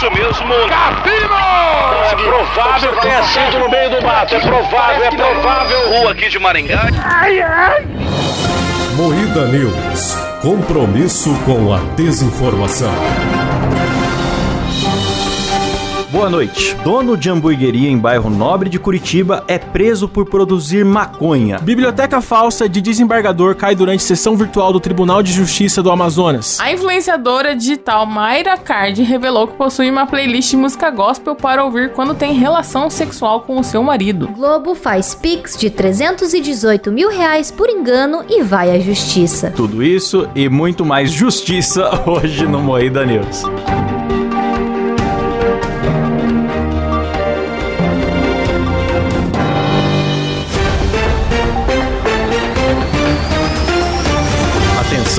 isso mesmo. Cassino! É provável que tenha sido no meio do mato. É provável, é provável. Rua aqui de Maringá. Moída News. Compromisso com a desinformação. Boa noite. Dono de hamburgueria em bairro Nobre de Curitiba é preso por produzir maconha. Biblioteca falsa de desembargador cai durante sessão virtual do Tribunal de Justiça do Amazonas. A influenciadora digital Mayra Card revelou que possui uma playlist de música gospel para ouvir quando tem relação sexual com o seu marido. Globo faz pix de 318 mil reais por engano e vai à justiça. Tudo isso e muito mais justiça hoje no Moída News.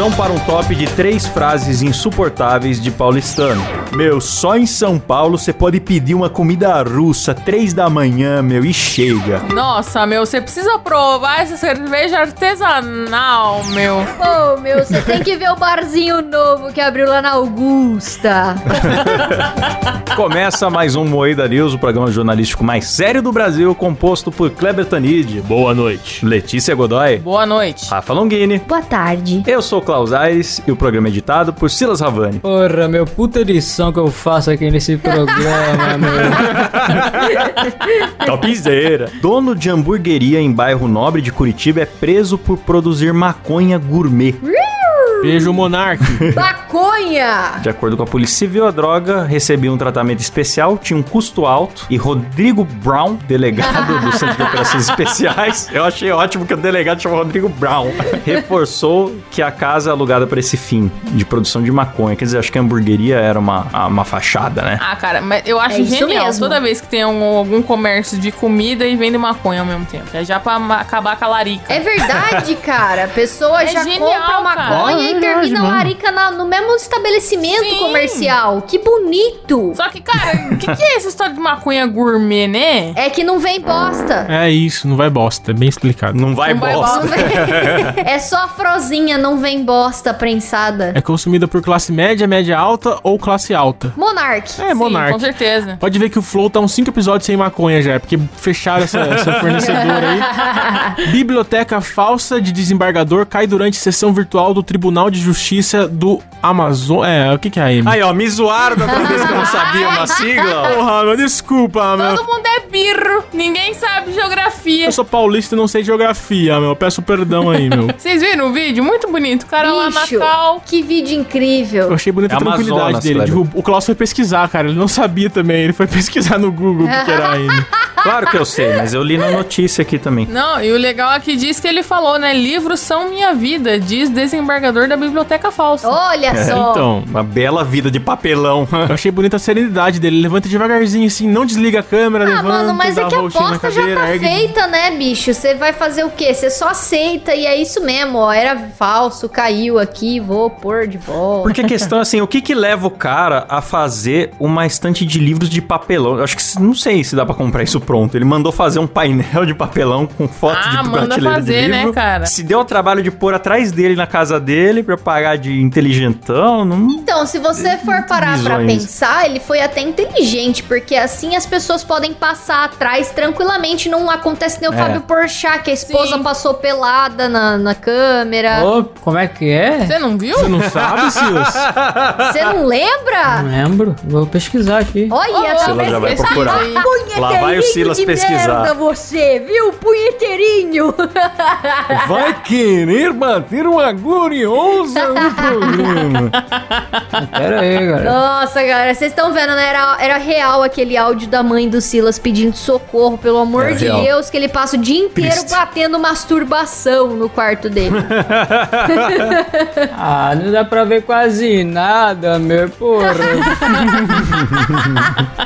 Atenção para um top de três frases insuportáveis de paulistano. Meu, só em São Paulo você pode pedir uma comida russa três da manhã, meu, e chega. Nossa, meu, você precisa provar essa cerveja artesanal, meu. Pô, meu, você tem que ver o barzinho novo que abriu lá na Augusta. Começa mais um Moída News, o programa jornalístico mais sério do Brasil, composto por Kleber Tanid. Boa noite. Letícia Godoy. Boa noite. Rafa Longini. Boa tarde. Eu sou o Klaus Aires e o programa é editado por Silas Ravani. Porra, meu, puta que eu faço aqui nesse programa, meu. Topzera. Dono de hamburgueria em bairro Nobre de Curitiba é preso por produzir maconha gourmet. Beijo, Monark. Maconha! De acordo com a Polícia Civil, a droga recebia um tratamento especial, tinha um custo alto e Rodrigo Brown, delegado do Centro de Operações Especiais, eu achei ótimo que o delegado chamou Rodrigo Brown, reforçou que a casa é alugada para esse fim, de produção de maconha. Quer dizer, acho que a hamburgueria era uma, uma fachada, né? Ah, cara, mas eu acho É isso genial mesmo. toda vez que tem um- algum comércio de comida e vende maconha ao mesmo tempo. É já pra acabar com a larica. É verdade, cara. A pessoa É já genial, compra maconha cara. e Verdade termina a mesmo. larica na- no mesmo estabelecimento Sim. comercial. Que bonito! Só que, cara, o que, que é essa história de maconha gourmet, né? É que não vem bosta. É isso, não vai bosta, é bem explicado. Não vai Não vai bosta. Não vem- é só frozinha, não vem bosta prensada. É consumida por classe média, média alta ou classe alta. Monark. É, Sim, Monark. com certeza. Pode ver que o Flow tá uns 5 episódios sem maconha já, é porque fecharam essa, essa fornecedora aí. Biblioteca falsa de desembargador cai durante sessão virtual do Tribunal de Justiça do Amazon. É, o que que é a M? Aí, ó, me zoaram da outra vez que eu não sabia uma sigla. Porra, meu, desculpa, meu. Todo mundo é birro, ninguém sabe geografia. Eu sou paulista e não sei geografia, meu. Peço perdão aí, meu. Vocês viram o vídeo? Muito bonito. O cara lá na Bicho, cal. que vídeo incrível. Eu achei bonita a É tranquilidade Amazonas, dele. Kleber. O Klaus foi pesquisar, cara. Ele não sabia também. Ele foi pesquisar no Google o que, que era a M. Claro que eu sei, mas eu li na notícia aqui também. Não, e o legal aqui diz que ele falou, né? Livros são minha vida, diz desembargador da Biblioteca Falsa. Olha É, só. então. Uma bela vida de papelão. Eu achei bonita a serenidade dele. Ele levanta devagarzinho assim, não desliga a câmera, Ah, levanta, mano, mas dá é que a aposta já cadeira, tá ergue- feita, né, bicho? Você vai fazer o quê? Você só aceita e é isso mesmo, ó. Era falso, caiu aqui, vou pôr de volta. Porque a questão é assim, o que que leva o cara a fazer uma estante de livros de papelão? Eu acho que, não sei se dá pra comprar isso pronto. Ele mandou fazer um painel de papelão com foto Ah, de manda prateleira fazer, de né, livro. cara? Se deu o trabalho de pôr atrás dele na casa dele pra pagar de inteligentão, não... Então, se você for parar pra Visões. pensar, ele foi até inteligente, porque assim as pessoas podem passar atrás tranquilamente. Não acontece nem o É. Fábio Porchat, que a esposa Sim. passou pelada na, na câmera. Ô, como é que é? Você não viu? Você não sabe, Silas? Você não lembra? Não lembro. Vou pesquisar aqui. Olha, Ô, tá já vai procurar. aí. Lá vai o Silas de pesquisar. merda você, viu? Punheteirinho. Vai querer bater uma gloriosa no programa. Pera aí, cara. Nossa, galera, vocês estão vendo, né? Era, era real aquele áudio da mãe do Silas pedindo socorro, pelo amor Era de real. Deus, que ele passa o dia inteiro Triste. batendo masturbação no quarto dele. Ah, não dá pra ver quase nada, meu. Porra.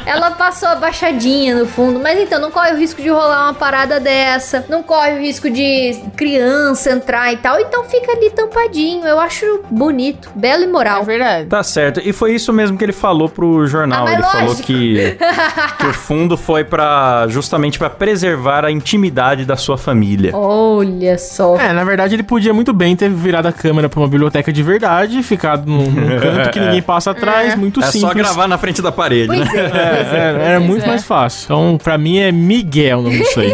Ela passou abaixadinha no fundo, mas então não corre o risco de rolar uma parada dessa, não corre o risco de criança entrar e tal, então fica ali tampadinho. Eu acho bonito, belo e É moral. verdade. Tá certo. E foi isso mesmo que ele falou pro jornal. Ah, mas ele falou lógico. que, que o fundo foi para justamente pra preservar a intimidade da sua família. Olha só. É, na verdade ele podia muito bem ter virado a câmera pra uma biblioteca de verdade, ficado num, num canto que ninguém passa atrás, muito É simples. só gravar na frente da parede, Pois né? é. É, é, era muito é. mais fácil. Então, pra mim é Miguel o nome disso aí.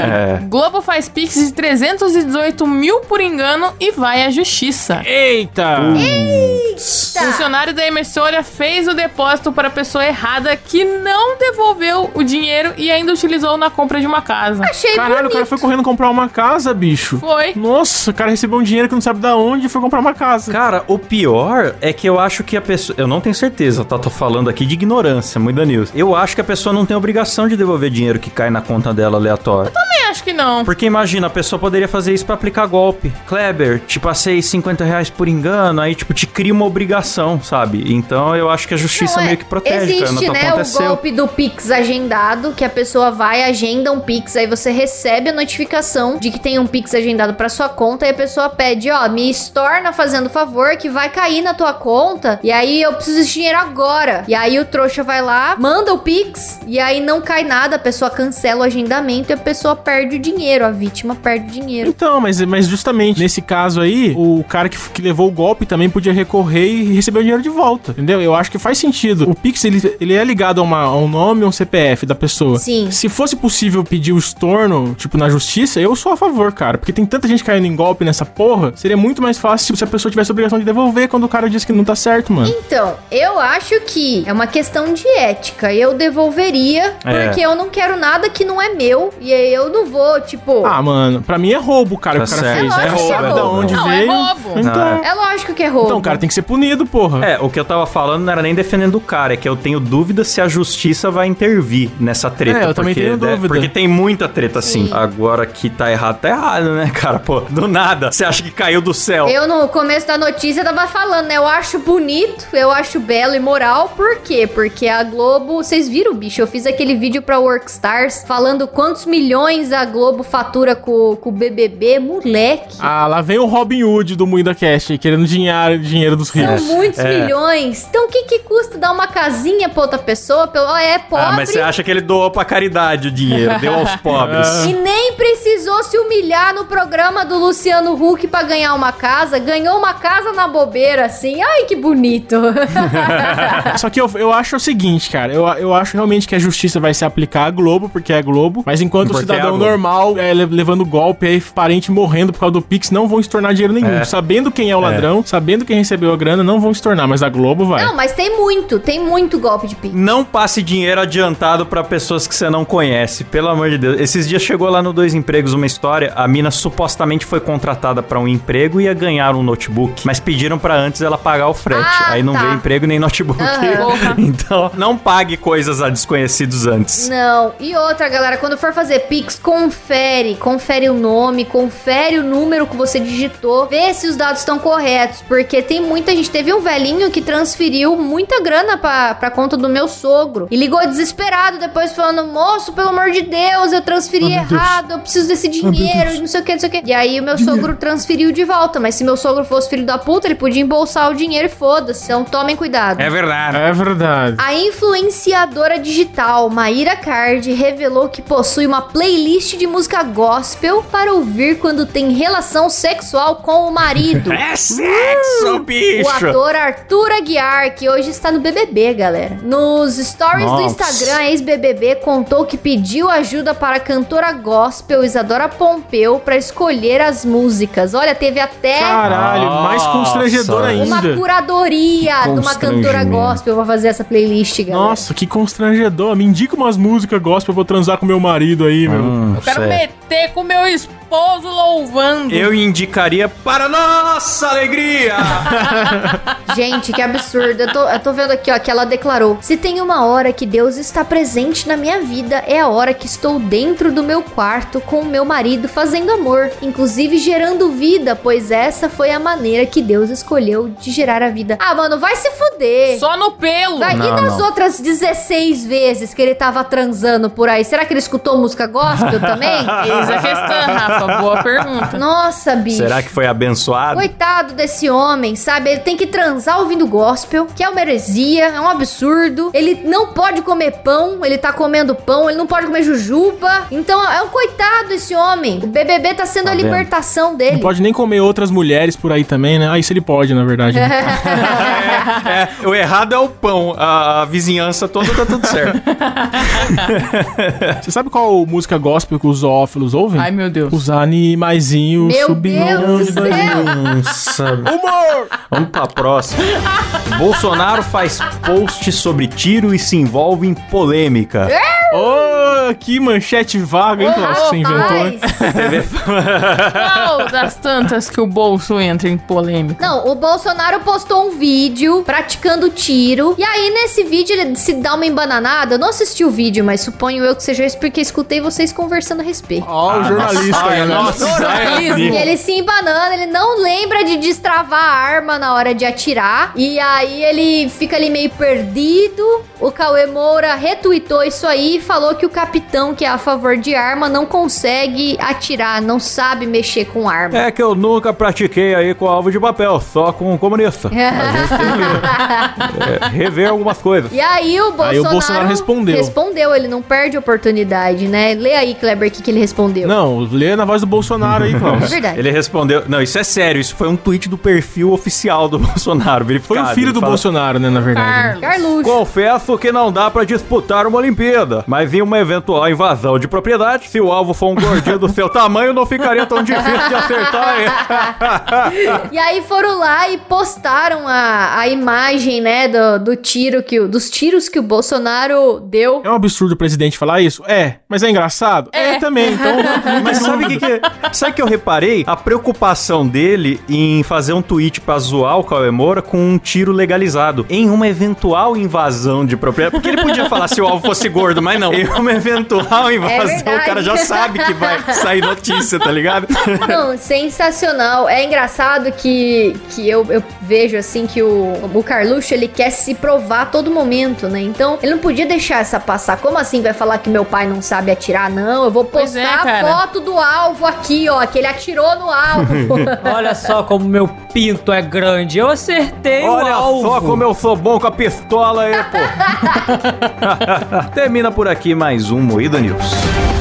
É. Globo faz pix de 318 mil por engano e vai à justiça. Eita! Tá. Funcionário da emissora fez o depósito para a pessoa errada que não devolveu o dinheiro e ainda utilizou na compra de uma casa. Achei Caralho, o bonito. cara foi correndo comprar uma casa, bicho. Foi. Nossa, o cara recebeu um dinheiro que não sabe da onde e foi comprar uma casa. Cara, o pior é que eu acho que a pessoa. Eu não tenho certeza, tá? Tô falando aqui de ignorância, muita news. Eu acho que a pessoa não tem obrigação de devolver dinheiro que cai na conta dela aleatório. Também acho que não. Porque imagina, a pessoa poderia fazer isso pra aplicar golpe. Kleber, te passei 50 reais por engano, aí, tipo, te cria uma obrigação, sabe? Então eu acho que a justiça Não, é, meio que protege, cara. Existe, Não né, o aconteceu. golpe do Pix agendado, que a pessoa vai, agenda um Pix, aí você recebe a notificação de que tem um Pix agendado pra sua conta, e a pessoa pede, ó, me estorna fazendo favor, que vai cair na tua conta, e aí eu preciso desse dinheiro agora. E aí o trouxa vai lá, manda o Pix, e aí não cai nada, pessoa cancela o agendamento e a pessoa perde o dinheiro, a vítima perde o dinheiro. Então, mas, mas justamente nesse caso aí, o cara que, que levou o golpe também podia recorrer e receber o dinheiro de volta, entendeu? Eu acho que faz sentido. O Pix, ele, ele é ligado a, uma, a um nome ou um CPF da pessoa. Sim. Se fosse possível pedir o estorno, tipo, na justiça, eu sou a favor, cara. Porque tem tanta gente caindo em golpe nessa porra, seria muito mais fácil se a pessoa tivesse a obrigação de devolver quando o cara diz que não tá certo, mano. Então, eu acho que é uma questão de ética. Eu devolveria, É. porque eu não quero nada que não é meu. E aí eu não vou, tipo. Ah, mano, pra mim é roubo, cara, Tá que o cara certo. fez. É lógico que é sabe da roubo. onde Não, é veio. roubo. Então, é lógico que é roubo. então, o cara tem que ser punido, porra. É, o que eu tava falando não era nem defendendo o cara, é que eu tenho dúvida se a justiça vai intervir nessa treta. É, eu também porque, tenho né, dúvida. Porque tem muita treta assim. Sim. Agora que tá errado, tá errado, né, cara? Pô, do nada. Você acha que caiu do céu? Eu, no começo da notícia, tava falando, né? Eu acho bonito, eu acho belo e moral. Por quê? Porque a Globo. Vocês viram, bicho? Eu fiz aquele vídeo pra Workstars falando quantos milhões a Globo fatura com, com o BBB. Moleque. Ah, lá vem o Robin Hood do Muida Cast aí, querendo dinheiro, dinheiro dos São ricos. muitos É. milhões. Então o que que custa dar uma casinha pra outra pessoa? Pelo- É pobre. Ah, mas você acha que ele doou pra caridade o dinheiro, deu aos pobres. E nem precisou se humilhar no programa do Luciano Huck pra ganhar uma casa. Ganhou uma casa na bobeira, assim. Ai, que bonito. Só que eu, eu acho o seguinte, cara. Eu, eu acho realmente que a justiça vai se à Globo, porque é Globo. Mas enquanto o Porque é a cidadão Globo. normal é, le- levando golpe, aí parente morrendo por causa do Pix, não vão estornar dinheiro nenhum. É. Sabendo quem é o ladrão, sabendo quem recebeu a grana, não vão estornar. Mas a Globo vai. Não, mas tem muito, tem muito golpe de pix. Não passe dinheiro adiantado pra pessoas que você não conhece, pelo amor de Deus. Esses dias chegou lá no Dois Empregos uma história, a mina supostamente foi contratada pra um emprego e ia ganhar um notebook, mas pediram pra antes ela pagar o frete. Ah, Aí não tá. veio emprego nem notebook. Aham. então, não pague coisas a desconhecidos antes. Não. E outra, galera, quando for fazer Pix, confere. Confere o nome, confere o número que você digitou. Vê se os dados estão corretos. Porque tem muita gente. Teve um velhinho que transferiu muita grana pra, pra conta do meu sogro. E ligou desesperado depois falando: Moço, pelo amor de Deus, eu transferi Oh, meu Deus. errado. Eu preciso desse dinheiro. Deus. não sei o que, não sei o que. E aí o meu sogro transferiu de volta. Mas se meu sogro fosse filho da puta, ele podia embolsar o dinheiro e foda-se. Então tomem cuidado. verdade. É verdade. A influenciadora digital Maíra Card revelou que possui uma playlist de música gospel para ouvir quando tem relação sexual com o marido. É sexo, bicho! O ator Arthur Aguiar, que hoje está no BBB, galera. Nos stories do Nossa. Instagram, a ex-BBB contou que pediu ajuda para a cantora gospel Isadora Pompeu para escolher as músicas. Olha, teve até Caralho, mais Nossa. constrangedor uma ainda. curadoria Que de uma cantora gospel pra fazer essa playlist, galera. Nossa, que constrangedor. Me indica umas músicas gospel pra eu transar com meu marido aí, meu. Hum, Eu quero certo. meter com meu esposo. Esposo louvando. Eu indicaria para nossa alegria. Gente, que absurdo. Eu tô, eu tô vendo aqui, ó, que ela declarou: Se tem uma hora que Deus está presente na minha vida, é a hora que estou dentro do meu quarto com o meu marido fazendo amor, inclusive gerando vida, pois essa foi a maneira que Deus escolheu de gerar a vida. Ah, mano, vai se fuder. Só no pelo. Vai, e Não, nas não. outras 16 vezes que ele tava transando por aí? Será que ele escutou música gospel também? Eis a questão, Rafa. Boa pergunta. Nossa, bicho. Será que foi abençoado? Coitado desse homem, sabe? Ele tem que transar ouvindo gospel, que é uma heresia, é um absurdo. Ele não pode comer pão, ele tá comendo pão, ele não pode comer jujuba. Então é um coitado esse homem. O BBB tá sendo Tá a vendo? libertação dele. Não pode nem comer outras mulheres por aí também, né? Ah, isso ele pode, na verdade. né? É, o errado é o pão. A, a vizinhança toda tá tudo certo. Você sabe qual música gospel que os zoófilos ouvem? Ai, meu Deus. Os animaizinhos Meu subindo. Deus do céu! Humor! Vamos pra próxima. Bolsonaro faz post sobre tiro e se envolve em polêmica. Ô, que manchete vaga, hein, Klaus? que Você inventou, hein? Qual das tantas que o bolso entra em polêmica? Não, o Bolsonaro postou um vídeo praticando tiro. E aí, nesse vídeo, ele se dá uma embananada. Eu não assisti o vídeo, mas suponho eu que seja isso porque escutei vocês conversando a respeito. Ó, o jornalista, galera. nossa. Jornalismo. E ele se embanando, ele não lembra de destravar a arma na hora de atirar. E aí ele fica ali meio perdido. O Cauê Moura retweetou isso aí e falou que o capitão, que é a favor de arma, não consegue atirar, não sabe mexer com arma. É que eu nunca pratiquei aí com alvo de papel, só com comunista. É, rever algumas coisas. E aí o Bolsonaro, Aí o Bolsonaro respondeu. Respondeu, ele não perde oportunidade, né? Lê aí, Kleber, o que, que ele respondeu. Não, lê na voz do Bolsonaro aí, É Klaus. verdade. Ele respondeu. Não, isso é sério. Isso foi um tweet do perfil oficial do Bolsonaro. Foi verificado. o filho Ele do fala, Bolsonaro, né, na verdade. Carlos. Carluxo. Confesso que não dá pra disputar uma Olimpíada, mas em uma eventual invasão de propriedade, se o alvo for um gordinho do seu tamanho, não ficaria tão difícil de acertar. E aí foram lá e postaram a, a imagem, né, do, do tiro que o, dos tiros que o Bolsonaro deu. É um absurdo o presidente falar isso? É. Mas é engraçado? É, também. Então, Mas sabe o que, que sabe que eu reparei? A preocupação dele em fazer um tweet pra zoar o Cauê Moura com um tiro legalizado em uma eventual invasão de propriedade. Porque ele podia falar se o alvo fosse gordo, mas não. Em uma eventual invasão, verdade. o cara já sabe que vai sair notícia, tá ligado? Não, sensacional. É engraçado que, que eu, eu vejo assim que o, o Carluxo ele quer se provar a todo momento, né? Então ele não podia deixar essa passar. Como assim vai falar que meu pai não sabe atirar? Não, eu vou é, postar a cara. foto do alvo aqui, ó, que ele atirou no alvo. Olha só como meu pinto é grande. Eu acertei Olha o alvo. só como eu sou bom com a pistola aí, pô. Termina por aqui mais um Moída News.